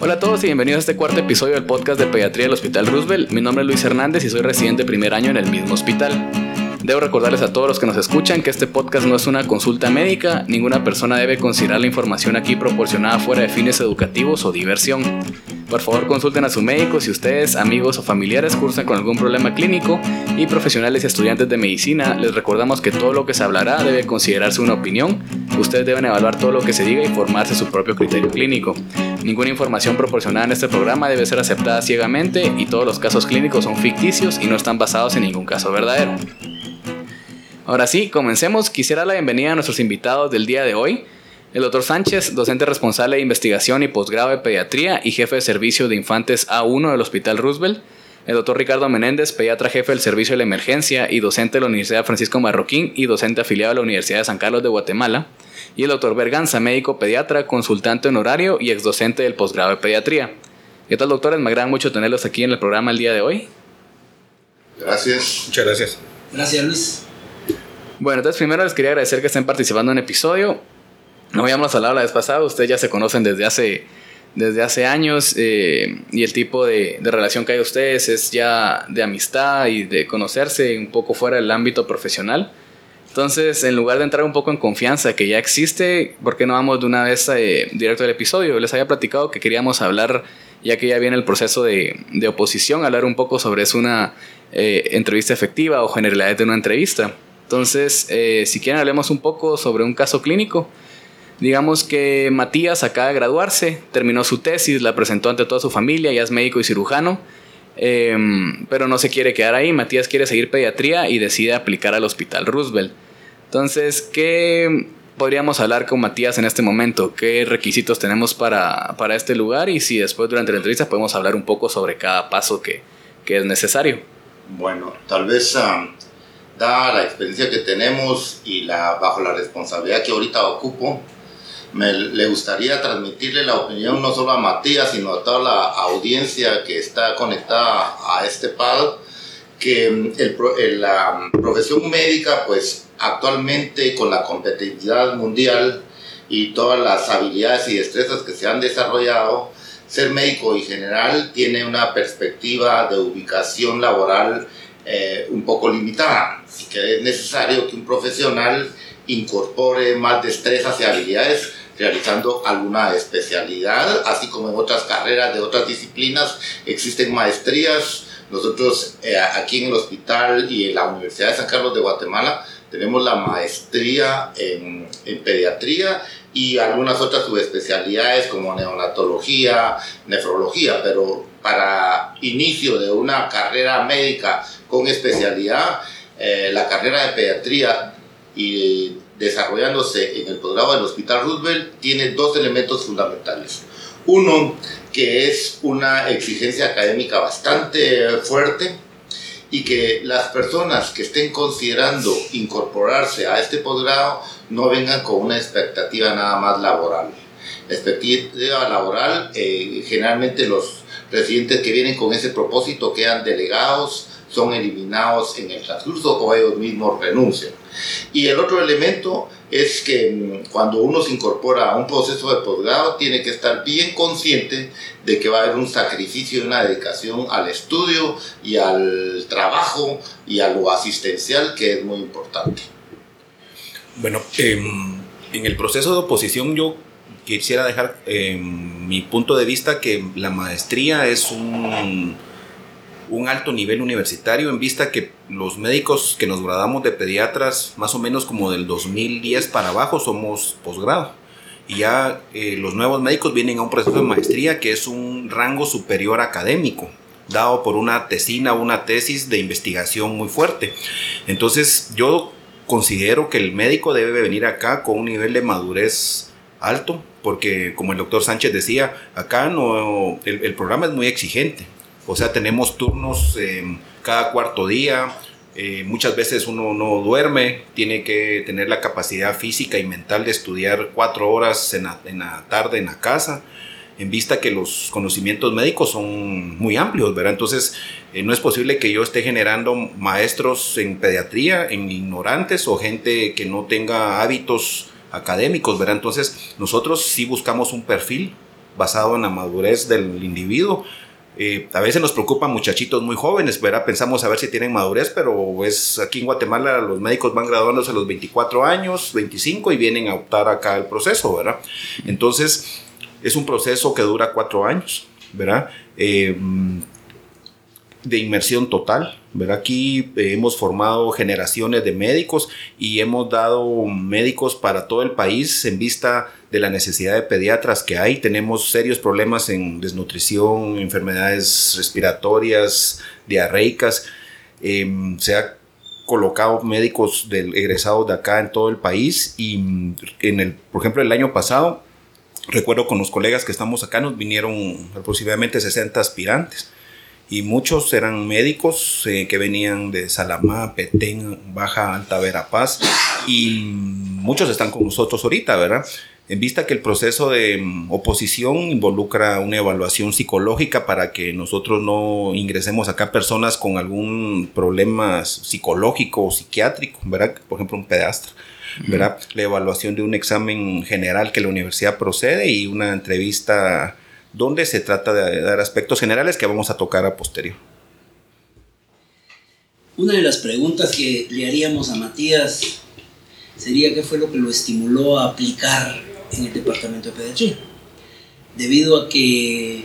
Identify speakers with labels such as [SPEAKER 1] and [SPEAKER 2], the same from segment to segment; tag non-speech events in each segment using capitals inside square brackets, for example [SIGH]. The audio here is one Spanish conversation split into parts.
[SPEAKER 1] Hola a todos y bienvenidos a este cuarto episodio del podcast de pediatría del Hospital Roosevelt. Mi nombre es Luis Hernández y soy residente primer año en el mismo hospital. Debo recordarles a todos los que nos escuchan que este podcast no es una consulta médica, ninguna persona debe considerar la información aquí proporcionada fuera de fines educativos o diversión. Por favor consulten a su médico si ustedes, amigos o familiares cursan con algún problema clínico y profesionales y estudiantes de medicina les recordamos que todo lo que se hablará debe considerarse una opinión, ustedes deben evaluar todo lo que se diga y formarse su propio criterio clínico. Ninguna información proporcionada en este programa debe ser aceptada ciegamente y todos los casos clínicos son ficticios y no están basados en ningún caso verdadero. Ahora sí, comencemos. Quisiera la bienvenida a nuestros invitados del día de hoy. El doctor Sánchez, docente responsable de investigación y posgrado de pediatría y jefe de servicio de infantes A1 del Hospital Roosevelt. El doctor Ricardo Menéndez, pediatra jefe del servicio de la emergencia y docente de la Universidad Francisco Marroquín y docente afiliado a la Universidad de San Carlos de Guatemala. Y el doctor Berganza, médico pediatra, consultante honorario y exdocente del posgrado de pediatría. ¿Qué tal, doctores? Me agrada mucho tenerlos aquí en el programa el día de hoy.
[SPEAKER 2] Gracias.
[SPEAKER 3] Muchas gracias.
[SPEAKER 4] Gracias, Luis.
[SPEAKER 1] Bueno, entonces primero les quería agradecer que estén participando en el episodio. No habíamos hablado la vez pasada, ustedes ya se conocen desde hace, desde hace años eh, y el tipo de, de, relación que hay ustedes es ya de amistad y de conocerse un poco fuera del ámbito profesional. Entonces, en lugar de entrar un poco en confianza que ya existe, ¿por qué no vamos de una vez eh, directo al episodio? Les había platicado que queríamos hablar, ya que ya viene el proceso de, de oposición, hablar un poco sobre es una eh, entrevista efectiva o generalidades de una entrevista. Entonces, eh, si quieren, hablemos un poco sobre un caso clínico. Digamos que Matías acaba de graduarse, terminó su tesis, la presentó ante toda su familia, ya es médico y cirujano, eh, pero no se quiere quedar ahí. Matías quiere seguir pediatría y decide aplicar al Hospital Roosevelt. Entonces, ¿qué podríamos hablar con Matías en este momento? ¿Qué requisitos tenemos para, para este lugar? Y si después durante la entrevista podemos hablar un poco sobre cada paso que, que es necesario.
[SPEAKER 2] Bueno, tal vez... Um dada la experiencia que tenemos y la, bajo la responsabilidad que ahorita ocupo, me le gustaría transmitirle la opinión no solo a Matías, sino a toda la audiencia que está conectada a este PAD, que el, la profesión médica, pues actualmente con la competitividad mundial y todas las habilidades y destrezas que se han desarrollado, ser médico y general tiene una perspectiva de ubicación laboral eh, un poco limitada. Y que es necesario que un profesional incorpore más destrezas y habilidades realizando alguna especialidad, así como en otras carreras de otras disciplinas existen maestrías. Nosotros eh, aquí en el hospital y en la Universidad de San Carlos de Guatemala tenemos la maestría en, pediatría y algunas otras subespecialidades como neonatología, nefrología, pero para inicio de una carrera médica con especialidad, eh, la carrera de pediatría y desarrollándose en el programa del Hospital Roosevelt tiene dos elementos fundamentales. Uno, que es una exigencia académica bastante fuerte y que las personas que estén considerando incorporarse a este posgrado no vengan con una expectativa nada más laboral. La expectativa laboral, eh, generalmente los residentes que vienen con ese propósito quedan delegados, son eliminados en el transcurso o ellos mismos renuncian. Y el otro elemento es que mm, cuando uno se incorpora a un proceso de posgrado tiene que estar bien consciente de que va a haber un sacrificio y una dedicación al estudio y al trabajo y a lo asistencial que es muy importante.
[SPEAKER 3] Bueno, eh, en el proceso de oposición yo quisiera dejar eh, mi punto de vista que la maestría es un un alto nivel universitario en vista que los médicos que nos graduamos de pediatras más o menos como del 2010 para abajo somos posgrado. Y ya eh, los nuevos médicos vienen a un proceso de maestría que es un rango superior académico dado por una tesina una tesis de investigación muy fuerte. Entonces yo considero que el médico debe venir acá con un nivel de madurez alto porque como el doctor Sánchez decía acá no el programa es muy exigente o sea, tenemos turnos eh, cada cuarto día. Eh, muchas veces uno no duerme, tiene que tener la capacidad física y mental de estudiar cuatro horas en la, tarde en la casa, en vista que los conocimientos médicos son muy amplios, ¿verdad? Entonces, eh, no es posible que yo esté generando maestros en pediatría, en ignorantes o gente que no tenga hábitos académicos, ¿verdad? Entonces, nosotros sí buscamos un perfil basado en la madurez del individuo. Eh, a veces nos preocupan muchachitos muy jóvenes, ¿verdad? Pensamos a ver si tienen madurez, pero es aquí en Guatemala los médicos van graduándose a los 24 años, 25 y vienen a optar acá el proceso, ¿verdad? Entonces, es un proceso que dura cuatro años, ¿verdad? Eh, de inmersión total. ¿verdad? Aquí eh, hemos formado generaciones de médicos y hemos dado médicos para todo el país en vista de la necesidad de pediatras que hay. Tenemos serios problemas en desnutrición, enfermedades respiratorias, diarreicas. Em, se ha colocado médicos del, egresados de acá en todo el país y en el, por ejemplo, el año pasado, recuerdo con los colegas que estamos acá, nos vinieron aproximadamente 60 aspirantes y muchos eran médicos eh, que venían de Salamá, Petén, Baja Alta Verapaz y muchos están con nosotros ahorita, ¿verdad? En vista que el proceso de mm, oposición involucra una evaluación psicológica para que nosotros no ingresemos acá personas con algún problema psicológico o psiquiátrico, ¿verdad? Por ejemplo, un pedastre. ¿verdad? La evaluación de un examen general que la universidad procede y una entrevista donde se trata de dar aspectos generales que vamos a tocar a posterior.
[SPEAKER 4] Una de las preguntas que le haríamos a Matías sería qué fue lo que lo estimuló a aplicar en el departamento de pediatría. Debido a que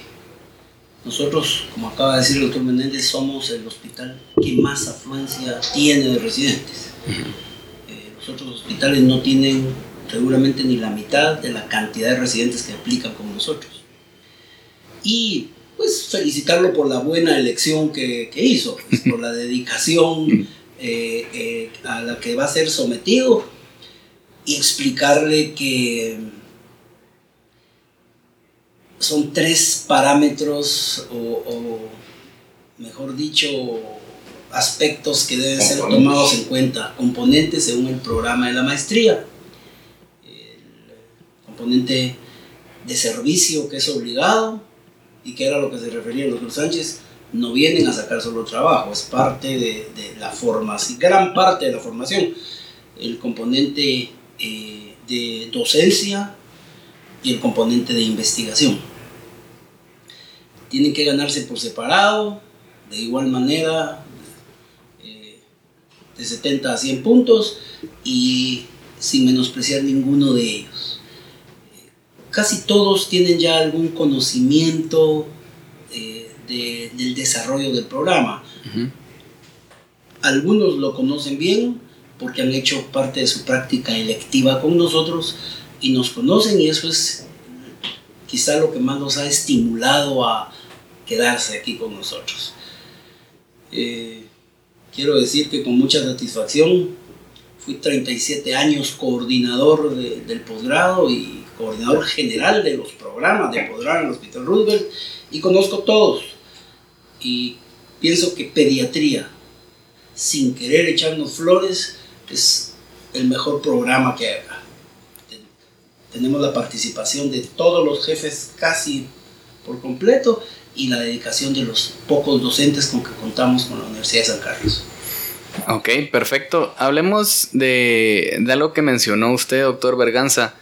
[SPEAKER 4] nosotros, como acaba de decir el doctor Menéndez, somos el hospital que más afluencia tiene de residentes. Eh, los otros hospitales no tienen seguramente ni la mitad de la cantidad de residentes que aplican con nosotros y pues felicitarlo por la buena elección que, hizo, pues, por la [LAUGHS] dedicación eh, eh, a la que va a ser sometido y explicarle que son tres parámetros o, mejor dicho aspectos que deben ser tomados en cuenta, componentes según el programa de la maestría, el componente de servicio que es obligado, y que era lo que se refería doctor Sánchez, no vienen a sacar solo trabajo, es parte de, la formación, gran parte de la formación, el componente eh, de docencia y el componente de investigación. Tienen que ganarse por separado, de igual manera, eh, de 70 a 100 puntos y sin menospreciar ninguno de ellos casi todos tienen ya algún conocimiento eh, del desarrollo del programa. Algunos lo conocen bien porque han hecho parte de su práctica electiva con nosotros y nos conocen y eso es quizá lo que más nos ha estimulado a quedarse aquí con nosotros. Eh, quiero decir que con mucha satisfacción fui 37 años coordinador del posgrado y coordinador general de los programas de posgrado en el Hospital Roosevelt y conozco todos. Y pienso que pediatría, sin querer echarnos flores, es el mejor programa que hay. Tenemos la participación de todos los jefes casi por completo y la dedicación de los pocos docentes con que contamos con la Universidad de San Carlos.
[SPEAKER 1] Ok, perfecto. Hablemos de, de algo que mencionó usted, doctor Berganza,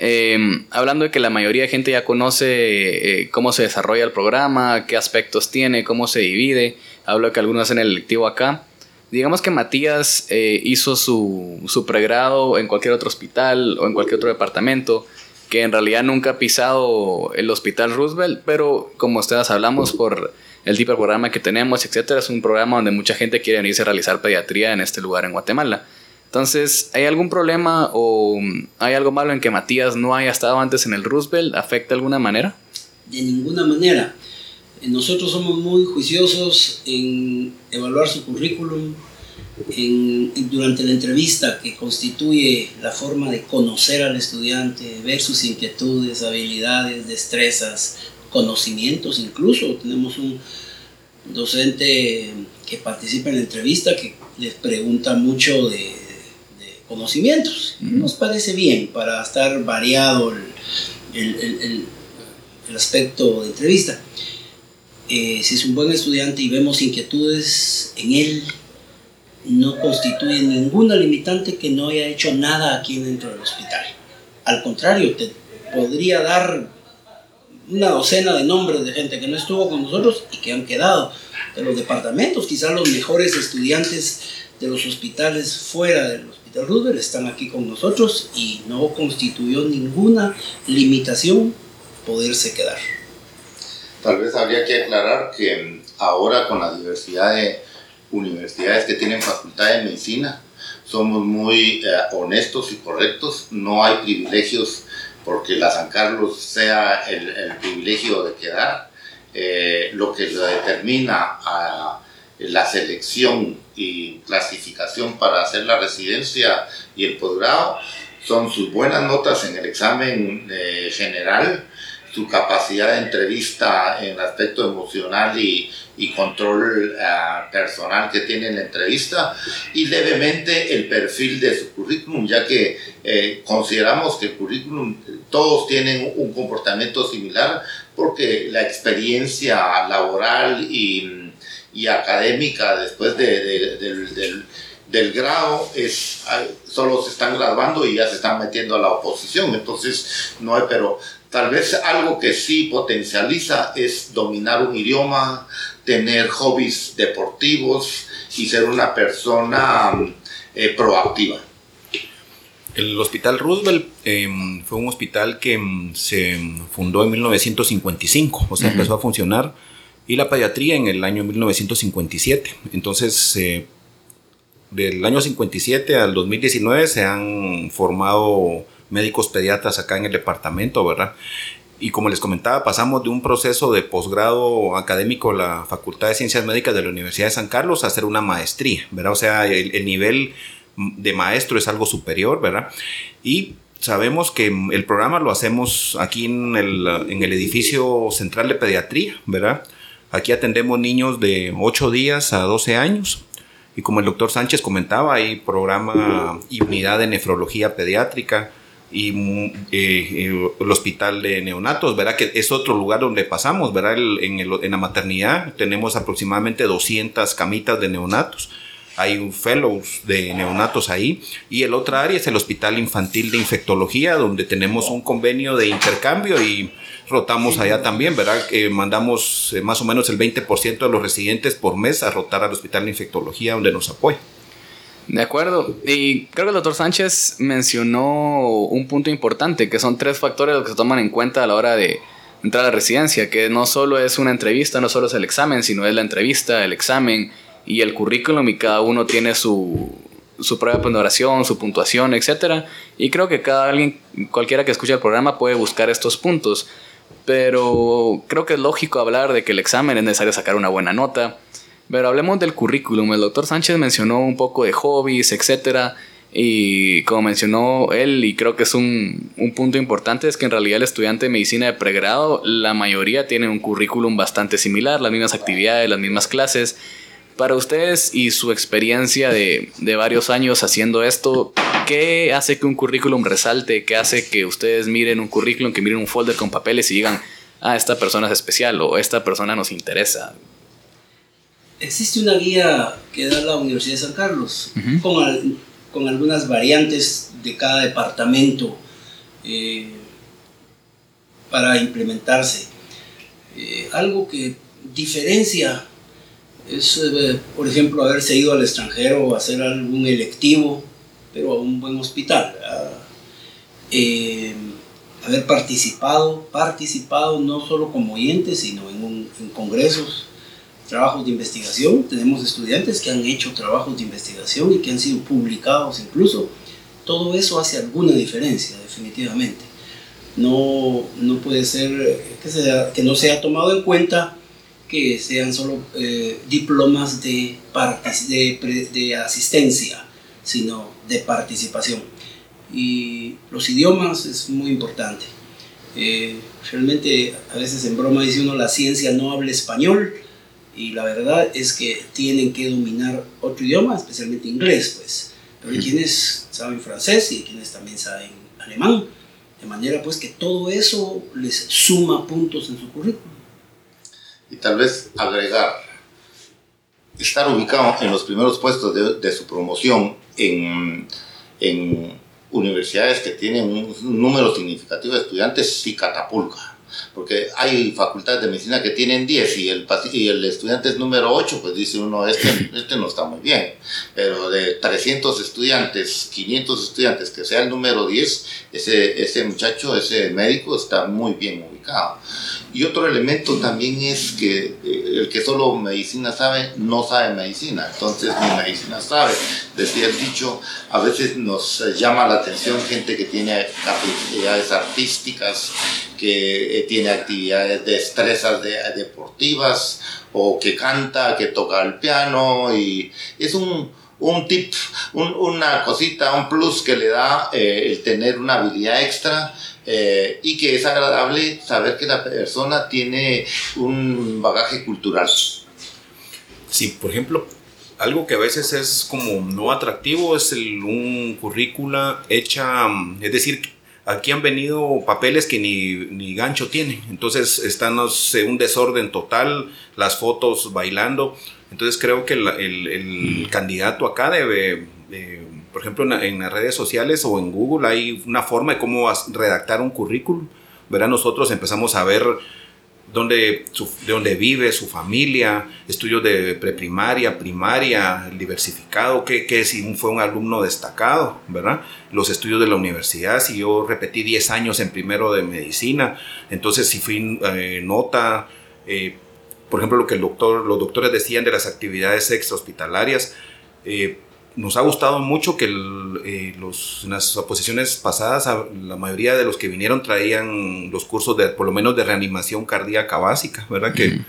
[SPEAKER 1] Em, hablando de que la mayoría de gente ya conoce eh, cómo se desarrolla el programa, qué aspectos tiene, cómo se divide. Hablo de que algunos hacen el electivo acá. Digamos que Matías eh, hizo su, su, pregrado en cualquier otro hospital o en cualquier otro departamento, que en realidad nunca ha pisado el Hospital Roosevelt, pero como ustedes hablamos por el tipo de programa que tenemos, etcétera, es un programa donde mucha gente quiere venirse a realizar pediatría en este lugar en Guatemala. Entonces, ¿hay algún problema o hay algo malo en que Matías no haya estado antes en el Roosevelt? ¿Afecta de alguna manera?
[SPEAKER 4] De ninguna manera. Eh, nosotros somos muy juiciosos en evaluar su currículum, durante la entrevista que constituye la forma de conocer al estudiante, ver sus inquietudes, habilidades, destrezas, conocimientos incluso. Tenemos un docente que participa en la entrevista que les pregunta mucho de conocimientos. Nos parece bien para estar variado el, aspecto de entrevista. Eh, si es un buen estudiante y vemos inquietudes en él, no constituye ninguna limitante que no haya hecho nada aquí dentro del hospital. Al contrario, te podría dar una docena de nombres de gente que no estuvo con nosotros y que han quedado de los departamentos, quizás los mejores estudiantes de los hospitales fuera del Hospital Roosevelt están aquí con nosotros y no constituyó ninguna limitación poderse quedar.
[SPEAKER 2] Tal vez habría que aclarar que ahora con la diversidad de universidades que tienen facultad de medicina, somos muy eh, honestos y correctos, no hay privilegios porque la San Carlos sea el, privilegio de quedar, eh, lo que determina la selección y clasificación para hacer la residencia y el posgrado son sus buenas notas en el examen eh, general, su capacidad de entrevista en aspecto emocional y, y control uh, personal que tiene en la entrevista y levemente el perfil de su currículum, ya que eh, consideramos que el currículum todos tienen un comportamiento similar porque la experiencia laboral y, y académica después de, de, del, grado es solo se están graduando y ya se están metiendo a la oposición. Entonces no hay pero Tal vez algo que sí potencializa es dominar un idioma, tener hobbies deportivos y ser una persona eh, proactiva.
[SPEAKER 3] El Hospital Roosevelt eh, fue un hospital que se fundó en 1955, o sea, uh -huh. empezó a funcionar, y la pediatría en el año 1957. Entonces, eh, del año 57 al 2019 se han formado médicos pediatras acá en el departamento, ¿verdad? Y como les comentaba, pasamos de un proceso de posgrado académico en la Facultad de Ciencias Médicas de la Universidad de San Carlos a hacer una maestría, ¿verdad? O sea, el, el nivel de maestro es algo superior, ¿verdad? Y sabemos que el programa lo hacemos aquí en el, en el edificio central de pediatría, ¿verdad? Aquí atendemos niños de 8 días a 12 años. Y como el doctor Sánchez comentaba, hay programa y unidad de nefrología pediátrica, y eh, el hospital de neonatos, ¿verdad? Que es otro lugar donde pasamos, ¿verdad? El, en, el, en, la maternidad tenemos aproximadamente 200 camitas de neonatos. Hay un fellows de neonatos ahí. Y el otro área es el Hospital Infantil de Infectología, donde tenemos un convenio de intercambio y rotamos allá también, ¿verdad? Eh, mandamos eh, más o menos el 20% de los residentes por mes a rotar al Hospital de Infectología, donde nos apoya.
[SPEAKER 1] De acuerdo. Y creo que el doctor Sánchez mencionó un punto importante, que son tres factores que se toman en cuenta a la hora de entrar a la residencia, que no solo es una entrevista, no solo es el examen, sino es la entrevista, el examen y el currículum y cada uno tiene su, su de ponderación, su puntuación, etc. Y creo que cada alguien, cualquiera que escuche el programa puede buscar estos puntos. Pero creo que es lógico hablar de que el examen es necesario sacar una buena nota pero hablemos del currículum. El doctor Sánchez mencionó un poco de hobbies, etcétera. Y como mencionó él, y creo que es un, un, punto importante, es que en realidad el estudiante de medicina de pregrado, la mayoría tiene un currículum bastante similar, las mismas actividades, las mismas clases. Para ustedes y su experiencia de, de varios años haciendo esto, ¿qué hace que un currículum resalte? ¿Qué hace que ustedes miren un currículum, que miren un folder con papeles y digan, ah, esta persona es especial o esta persona nos interesa?
[SPEAKER 4] Existe una guía que da la Universidad de San Carlos uh -huh. con, al, con, algunas variantes de cada departamento eh, para implementarse. Eh, algo que diferencia es, eh, por ejemplo, haberse ido al extranjero o hacer algún electivo, pero a un buen hospital. haber participado, participado no solo como oyente, sino en, un, en congresos trabajos de investigación, tenemos estudiantes que han hecho trabajos de investigación y que han sido publicados incluso. Todo eso hace alguna diferencia, definitivamente. No, no puede ser que, sea, que no sea tomado en cuenta que sean solo eh, diplomas de, de, de asistencia, sino de participación. Y los idiomas es muy importante. Eh, realmente a veces en broma dice uno la ciencia no habla español, y la verdad es que tienen que dominar otro idioma, especialmente inglés, pues. Pero hay quienes saben francés y hay quienes también saben alemán, de manera pues que todo eso les suma puntos en su currículum.
[SPEAKER 2] Y tal vez agregar, estar ubicado en los primeros puestos de, de su promoción en, en universidades que tienen un número significativo de estudiantes sí catapulta porque hay facultades de medicina que tienen 10 y el, y el estudiante es número 8, pues dice uno, este, [LAUGHS] este no está muy bien. Pero de 300 estudiantes, 500 estudiantes, que sea el número 10, ese, ese muchacho, ese médico está muy bien ubicado. Y otro elemento también es que eh, el que solo medicina sabe, no sabe medicina. Entonces, ni medicina sabe. Decía el dicho, a veces nos llama la atención gente que tiene actividades artísticas, que eh, tiene actividades destrezas de, deportivas, o que canta, que toca el piano, y es un, un tip, una cosita, un plus que le da eh, el tener una habilidad extra eh, y que es agradable saber que la persona tiene un bagaje cultural.
[SPEAKER 3] Sí, por ejemplo, algo que a veces es como no atractivo es el, un currícula hecha, es decir, aquí han venido papeles que ni, ni gancho tienen, entonces están no un desorden total, las fotos bailando, entonces creo que el, el, candidato acá debe... Eh, por ejemplo, en, las redes sociales o en Google hay una forma de cómo redactar un currículum. ¿verdad? Nosotros empezamos a ver dónde, de dónde vive su familia, estudios de preprimaria, primaria, diversificado, que, que si fue un alumno destacado, ¿verdad? Los estudios de la universidad, si yo repetí 10 años en primero de medicina, entonces si fui eh, nota, eh, por ejemplo, lo que el doctor, los doctores decían de las actividades extrahospitalarias, eh, nos ha gustado mucho que eh, los, en las oposiciones pasadas la mayoría de los que vinieron traían los cursos de por lo menos de reanimación cardíaca básica, ¿verdad? Que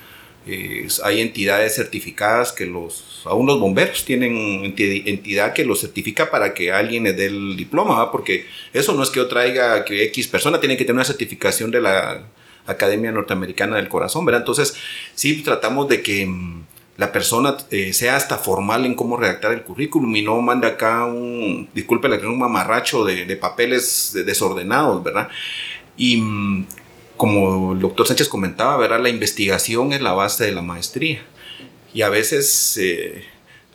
[SPEAKER 3] eh, hay entidades certificadas que los, aún los bomberos tienen entidad que los certifica para que alguien le dé el diploma, ¿verdad? Porque eso no es que yo traiga que X persona tiene que tener una certificación de la Academia Norteamericana del Corazón, ¿verdad? Entonces sí tratamos de que mm, la persona eh, sea hasta formal en cómo redactar el currículum y no manda acá un, disculpe, un mamarracho de, de papeles desordenados, ¿verdad? Y mm, como el doctor Sánchez comentaba, ¿verdad? La investigación es la base de la maestría. Y a veces eh,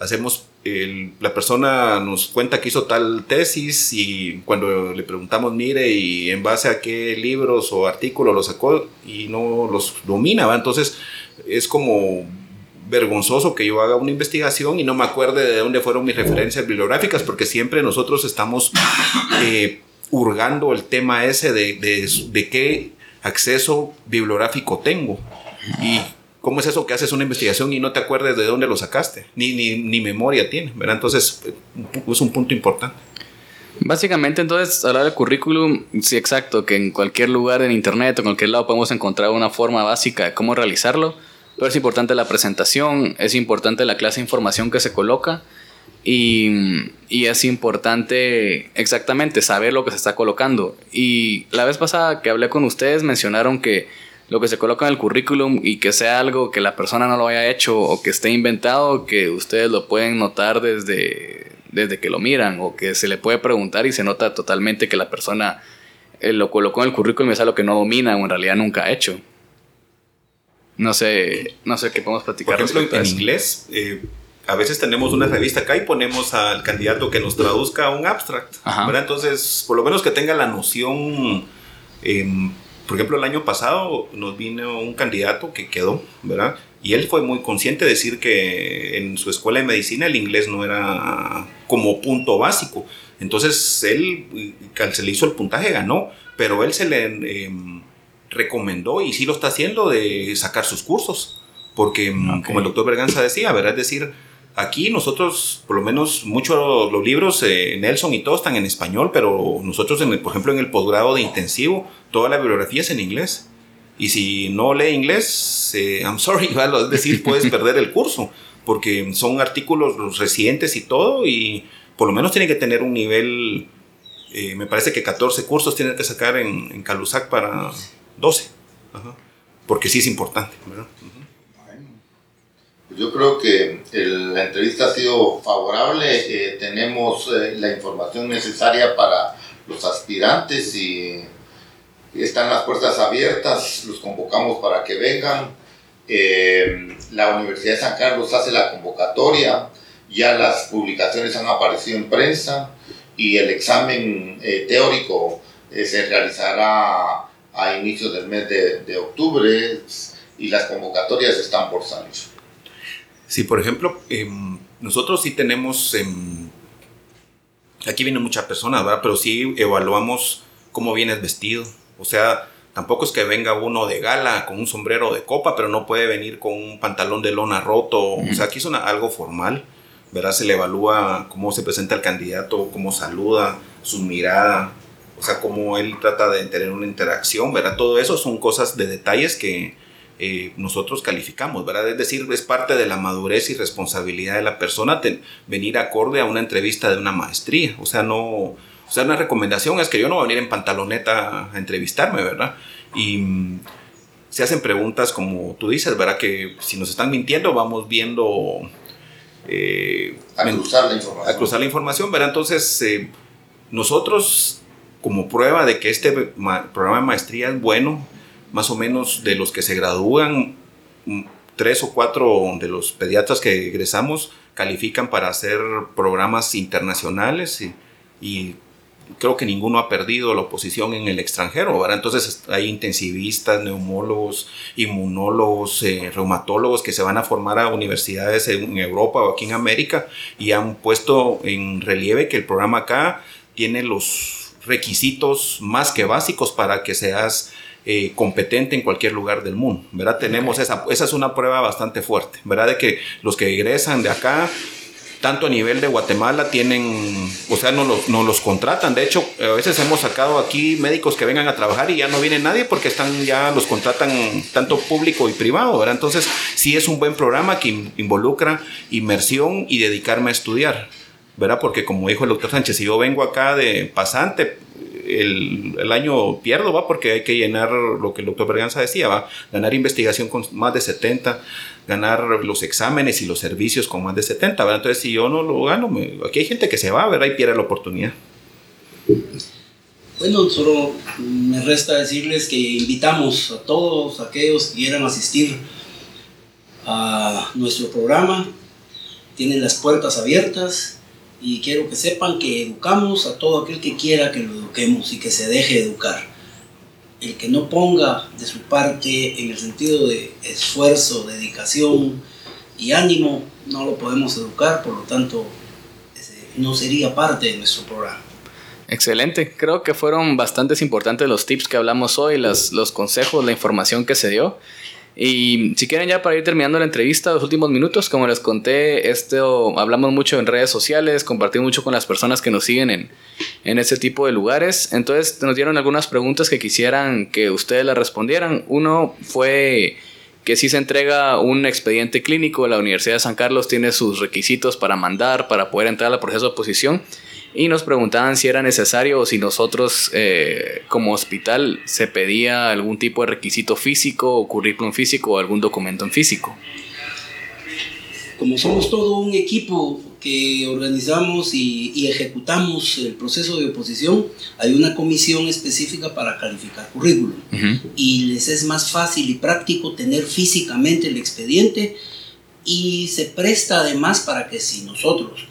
[SPEAKER 3] hacemos, la persona nos cuenta que hizo tal tesis y cuando le preguntamos, mire, y en base a qué libros o artículos lo sacó y no los domina, ¿va? Entonces es como vergonzoso que yo haga una investigación y no me acuerde de dónde fueron mis referencias bibliográficas, porque siempre nosotros estamos eh, hurgando el tema ese de, de, qué acceso bibliográfico tengo. Y cómo es eso que haces una investigación y no te acuerdes de dónde lo sacaste, ni, ni, ni memoria tiene, ¿verdad? Entonces, es un punto importante.
[SPEAKER 1] Básicamente, entonces, hablar del currículum, sí, exacto, que en cualquier lugar en internet o en cualquier lado podemos encontrar una forma básica de cómo realizarlo pero es importante la presentación, es importante la clase de información que se coloca y, y, es importante exactamente saber lo que se está colocando. Y la vez pasada que hablé con ustedes mencionaron que lo que se coloca en el currículum y que sea algo que la persona no lo haya hecho o que esté inventado, que ustedes lo pueden notar desde, desde que lo miran o que se le puede preguntar y se nota totalmente que la persona eh, lo colocó en el currículum y es algo que no domina o en realidad nunca ha hecho. No sé, no sé qué podemos platicar.
[SPEAKER 3] Por ejemplo, en, inglés, eh, a veces tenemos una revista acá y ponemos al candidato que nos traduzca un abstract. Entonces, por lo menos que tenga la noción. Em, por ejemplo, el año pasado nos vino un candidato que quedó, ¿verdad? Y él fue muy consciente de decir que en su escuela de medicina el inglés no era como punto básico. Entonces, él se le hizo el puntaje, ganó, pero él se le. Em, recomendó y sí lo está haciendo de sacar sus cursos. Porque, mm, como el doctor Berganza decía, ¿verdad? Es decir, aquí nosotros, por lo menos, muchos los libros, eh, Nelson y todos están en español, pero nosotros, en el, por ejemplo, en el posgrado de intensivo, toda la bibliografía es en inglés. Y si no lee inglés, eh, I'm sorry, [LAUGHS] es decir, puedes perder el curso, porque son artículos recientes y todo, y por lo menos tiene que tener un nivel, eh, me parece que 14 cursos tiene que sacar en, en Calusac para, 12. Porque sí es importante.
[SPEAKER 2] Yo creo que la entrevista ha sido favorable. Eh, tenemos eh, la información necesaria para los aspirantes y están las puertas abiertas. Los convocamos para que vengan. Eh, la Universidad de San Carlos hace la convocatoria. Ya las publicaciones han aparecido en prensa y el examen teórico se realizará a inicios del mes de, de octubre y las convocatorias están por salir.
[SPEAKER 3] Sí, por ejemplo, em, nosotros sí tenemos, em, aquí vienen muchas personas, ¿verdad? Pero sí evaluamos cómo vienes vestido. O sea, tampoco es que venga uno de gala con un sombrero de copa, pero no puede venir con un pantalón de lona roto. O sea, aquí es algo formal, ¿verdad? Se le evalúa cómo se presenta el candidato, cómo saluda, su mirada, o sea, cómo él trata de tener una interacción, ¿verdad? Todo eso son cosas de detalles que eh, nosotros calificamos, ¿verdad? Es decir, es parte de la madurez y responsabilidad de la persona venir acorde a una entrevista de una maestría, o sea, no... O sea, una recomendación es que yo no voy a venir en pantaloneta a entrevistarme, ¿verdad? Y mm, se hacen preguntas como tú dices, ¿verdad? Que si nos están mintiendo, vamos viendo...
[SPEAKER 2] Eh, a cruzar la información.
[SPEAKER 3] A cruzar la información, ¿verdad? Entonces, eh, nosotros como prueba de que este programa de maestría es bueno, más o menos de los que se gradúan, mm, tres o cuatro de los pediatras que egresamos califican para hacer programas internacionales y, creo que ninguno ha perdido la oposición en el extranjero, ¿verdad? Entonces hay intensivistas, neumólogos, inmunólogos, eh, reumatólogos que se van a formar a universidades en Europa o aquí en América y han puesto en relieve que el programa acá tiene los requisitos más que básicos para que seas eh, competente en cualquier lugar del mundo, ¿verdad? Tenemos esa, esa es una prueba bastante fuerte, ¿verdad? De que los que egresan de acá, tanto a nivel de Guatemala, tienen, o sea, no los, no los contratan. De hecho, a veces hemos sacado aquí médicos que vengan a trabajar y ya no viene nadie porque están, ya los contratan tanto público y privado, ¿verdad? Entonces, sí es un buen programa que involucra inmersión y dedicarme a estudiar. ¿Verdad? Porque como dijo el doctor Sánchez, si yo vengo acá de pasante, el, año pierdo, ¿va? Porque hay que llenar lo que el doctor Berganza decía, ¿va? Ganar investigación con más de 70, ganar los exámenes y los servicios con más de 70, ¿verdad? Entonces, si yo no lo gano, aquí hay gente que se va, ¿verdad? Y pierde la oportunidad.
[SPEAKER 4] Bueno, solo me resta decirles que invitamos a todos aquellos que quieran asistir a nuestro programa. Tienen las puertas abiertas y quiero que sepan que educamos a todo aquel que quiera que lo eduquemos y que se deje educar. El que no ponga de su parte en el sentido de esfuerzo, dedicación y ánimo, no lo podemos educar, por lo tanto no sería parte de nuestro programa.
[SPEAKER 1] Excelente, creo que fueron bastantes importantes los tips que hablamos hoy, las, los consejos, la información que se dio. Y si quieren ya para ir terminando la entrevista, los últimos minutos, como les conté, esto hablamos mucho en redes sociales, compartimos mucho con las personas que nos siguen en, en este tipo de lugares. Entonces nos dieron algunas preguntas que quisieran que ustedes las respondieran. Uno fue que si se entrega un expediente clínico, la Universidad de San Carlos tiene sus requisitos para mandar, para poder entrar al proceso de oposición y nos preguntaban si era necesario o si nosotros eh, como hospital se pedía algún tipo de requisito físico o currículum físico o algún documento en físico.
[SPEAKER 4] Como somos todo un equipo que organizamos y, ejecutamos el proceso de oposición, hay una comisión específica para calificar currículum. Y les es más fácil y práctico tener físicamente el expediente y se presta además para que si nosotros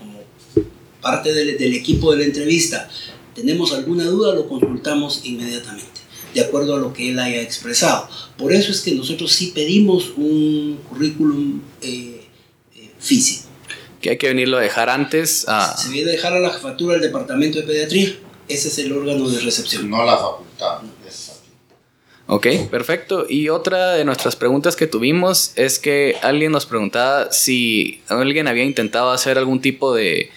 [SPEAKER 4] parte del, equipo de la entrevista tenemos alguna duda, lo consultamos inmediatamente, de acuerdo a lo que él haya expresado. Por eso es que nosotros sí pedimos un currículum eh, eh, físico.
[SPEAKER 1] Que hay que venirlo a dejar antes. A...
[SPEAKER 4] Se viene a dejar a la jefatura del departamento de pediatría. Ese es el órgano de recepción.
[SPEAKER 2] No la facultad.
[SPEAKER 1] Ok, perfecto. Y otra de nuestras preguntas que tuvimos es que alguien nos preguntaba si alguien había intentado hacer algún tipo de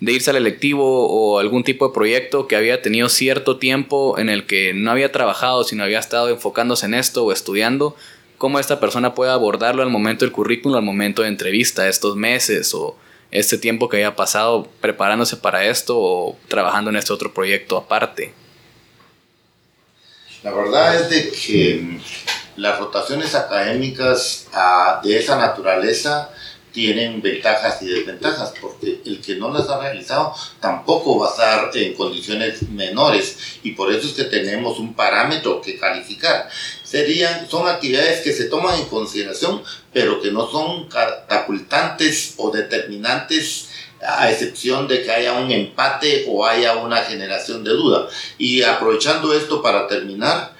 [SPEAKER 1] de irse al electivo o algún tipo de proyecto que había tenido cierto tiempo en el que no había trabajado, sino había estado enfocándose en esto o estudiando, cómo esta persona puede abordarlo al momento del currículum, al momento de entrevista, estos meses o este tiempo que haya pasado preparándose para esto o trabajando en este otro proyecto aparte.
[SPEAKER 2] La verdad es de que las rotaciones académicas ah, de esa naturaleza tienen ventajas y desventajas, porque el que no las ha realizado tampoco va a estar en condiciones menores y por eso es que tenemos un parámetro que calificar. Serían, son actividades que se toman en consideración, pero que no son catapultantes o determinantes a excepción de que haya un empate o haya una generación de duda. Y aprovechando esto para terminar,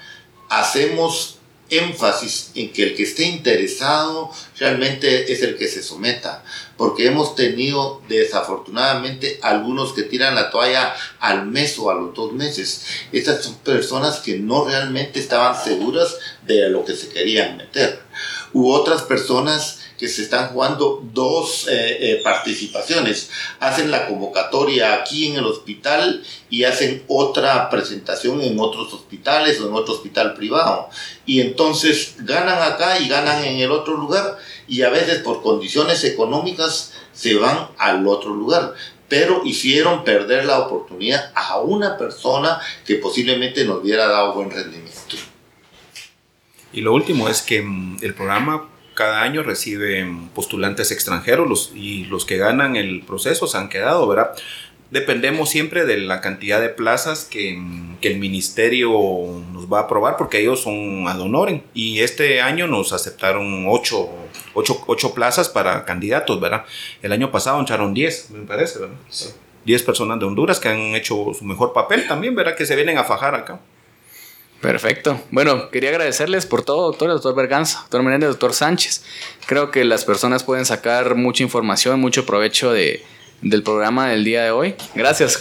[SPEAKER 2] hacemos énfasis en que el que esté interesado realmente es el que se someta, porque hemos tenido desafortunadamente algunos que tiran la toalla al mes o a los dos meses. Estas son personas que no realmente estaban seguras de lo que se querían meter. U otras personas que se están jugando dos eh, eh, participaciones. Hacen la convocatoria aquí en el hospital y hacen otra presentación en otros hospitales o en otro hospital privado. Y entonces ganan acá y ganan en el otro lugar y a veces por condiciones económicas se van al otro lugar pero hicieron perder la oportunidad a una persona que posiblemente nos hubiera dado buen rendimiento.
[SPEAKER 3] Y lo último es que mm, el programa cada año reciben postulantes extranjeros los, y los que ganan el proceso se han quedado, ¿verdad? Dependemos siempre de la cantidad de plazas que, que el ministerio nos va a aprobar porque ellos son ad honorem y este año nos aceptaron ocho, ocho, ocho plazas para candidatos, ¿verdad? El año pasado echaron 10, me parece, ¿verdad? 10 personas de Honduras que han hecho su mejor papel también, ¿verdad? Que se vienen a fajar acá.
[SPEAKER 1] Perfecto. Bueno, quería agradecerles por todo, doctor, doctor Berganza, doctor Menéndez, doctor Sánchez. Creo que las personas pueden sacar mucha información, mucho provecho de, del programa del día de hoy. Gracias.